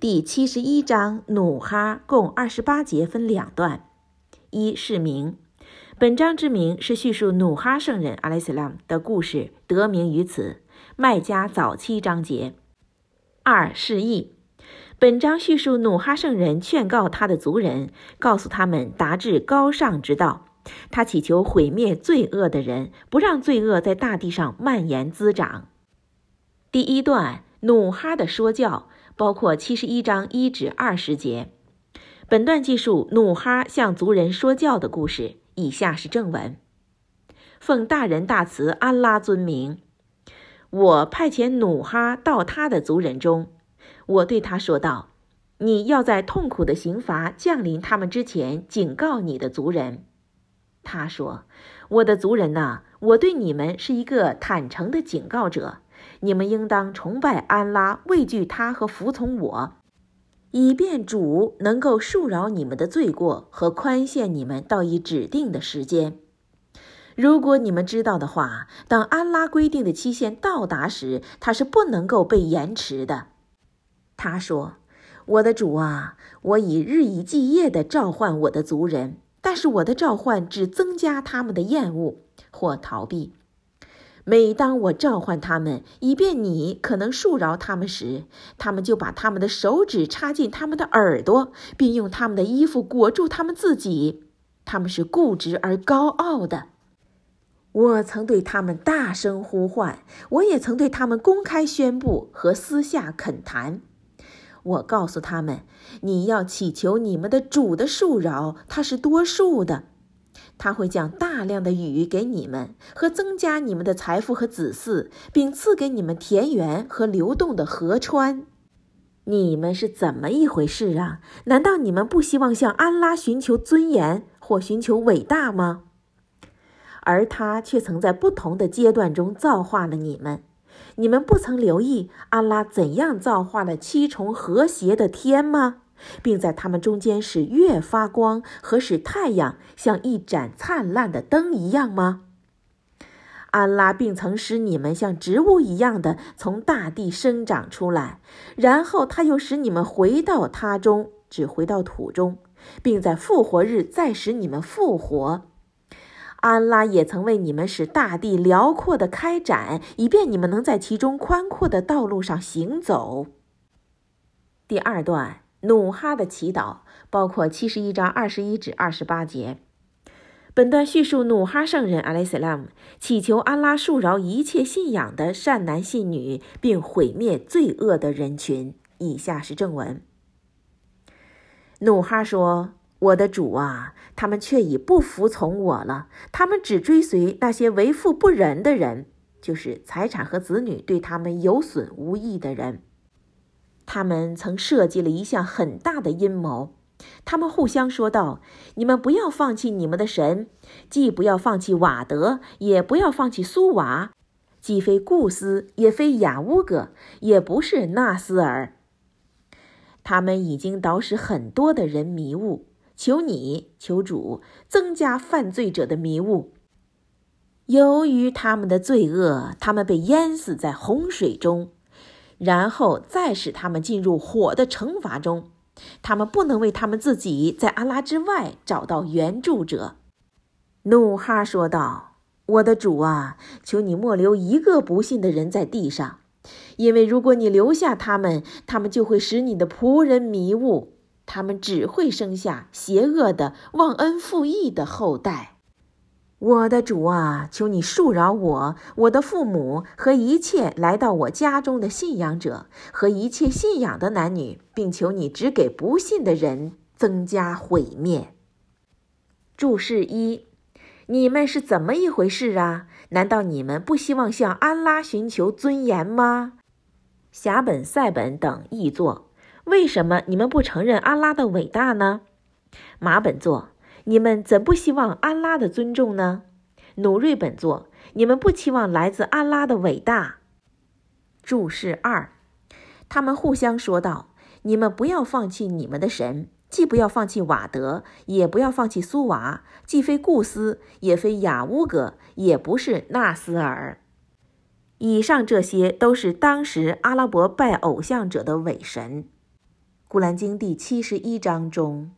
第七十一章努哈共二十八节，分两段。一是名，本章之名是叙述努哈圣人阿莱斯拉姆的故事，得名于此。麦加早期章节。二是义，本章叙述努哈圣人劝告他的族人，告诉他们达至高尚之道。他祈求毁灭罪恶的人，不让罪恶在大地上蔓延滋长。第一段努哈的说教。包括七十一章一至二十节，本段记述努哈向族人说教的故事。以下是正文：奉大人大慈安拉尊名，我派遣努哈到他的族人中，我对他说道：“你要在痛苦的刑罚降临他们之前，警告你的族人。”他说：“我的族人呐，我对你们是一个坦诚的警告者。”你们应当崇拜安拉，畏惧他和服从我，以便主能够恕饶你们的罪过和宽限你们到一指定的时间。如果你们知道的话，当安拉规定的期限到达时，他是不能够被延迟的。他说：“我的主啊，我已日以继夜地召唤我的族人，但是我的召唤只增加他们的厌恶或逃避。”每当我召唤他们，以便你可能恕饶他们时，他们就把他们的手指插进他们的耳朵，并用他们的衣服裹住他们自己。他们是固执而高傲的。我曾对他们大声呼唤，我也曾对他们公开宣布和私下恳谈。我告诉他们：你要祈求你们的主的恕饶，他是多数的。他会降大量的雨给你们，和增加你们的财富和子嗣，并赐给你们田园和流动的河川。你们是怎么一回事啊？难道你们不希望向安拉寻求尊严或寻求伟大吗？而他却曾在不同的阶段中造化了你们。你们不曾留意安拉怎样造化了七重和谐的天吗？并在它们中间使月发光和使太阳像一盏灿烂的灯一样吗？安拉并曾使你们像植物一样的从大地生长出来，然后他又使你们回到他中，只回到土中，并在复活日再使你们复活。安拉也曾为你们使大地辽阔的开展，以便你们能在其中宽阔的道路上行走。第二段。努哈的祈祷包括七十一章二十一至二十八节。本段叙述努哈圣人阿莱斯拉姆祈求安拉恕饶一切信仰的善男信女，并毁灭罪恶的人群。以下是正文：努哈说：“我的主啊，他们却已不服从我了。他们只追随那些为富不仁的人，就是财产和子女对他们有损无益的人。”他们曾设计了一项很大的阴谋，他们互相说道：“你们不要放弃你们的神，既不要放弃瓦德，也不要放弃苏瓦，既非顾斯，也非雅乌格，也不是纳斯尔。他们已经导使很多的人迷雾，求你，求主增加犯罪者的迷雾。由于他们的罪恶，他们被淹死在洪水中。”然后再使他们进入火的惩罚中，他们不能为他们自己在阿拉之外找到援助者。努哈说道：“我的主啊，求你莫留一个不信的人在地上，因为如果你留下他们，他们就会使你的仆人迷雾，他们只会生下邪恶的忘恩负义的后代。”我的主啊，求你恕饶我、我的父母和一切来到我家中的信仰者和一切信仰的男女，并求你只给不信的人增加毁灭。注释一：你们是怎么一回事啊？难道你们不希望向安拉寻求尊严吗？辖本、赛本等译作：为什么你们不承认安拉的伟大呢？马本作。你们怎不希望安拉的尊重呢？努瑞本作，你们不期望来自安拉的伟大。注释二，他们互相说道：“你们不要放弃你们的神，既不要放弃瓦德，也不要放弃苏瓦，既非顾斯，也非雅乌格，也不是纳斯尔。以上这些都是当时阿拉伯拜偶像者的伪神。”古兰经第七十一章中。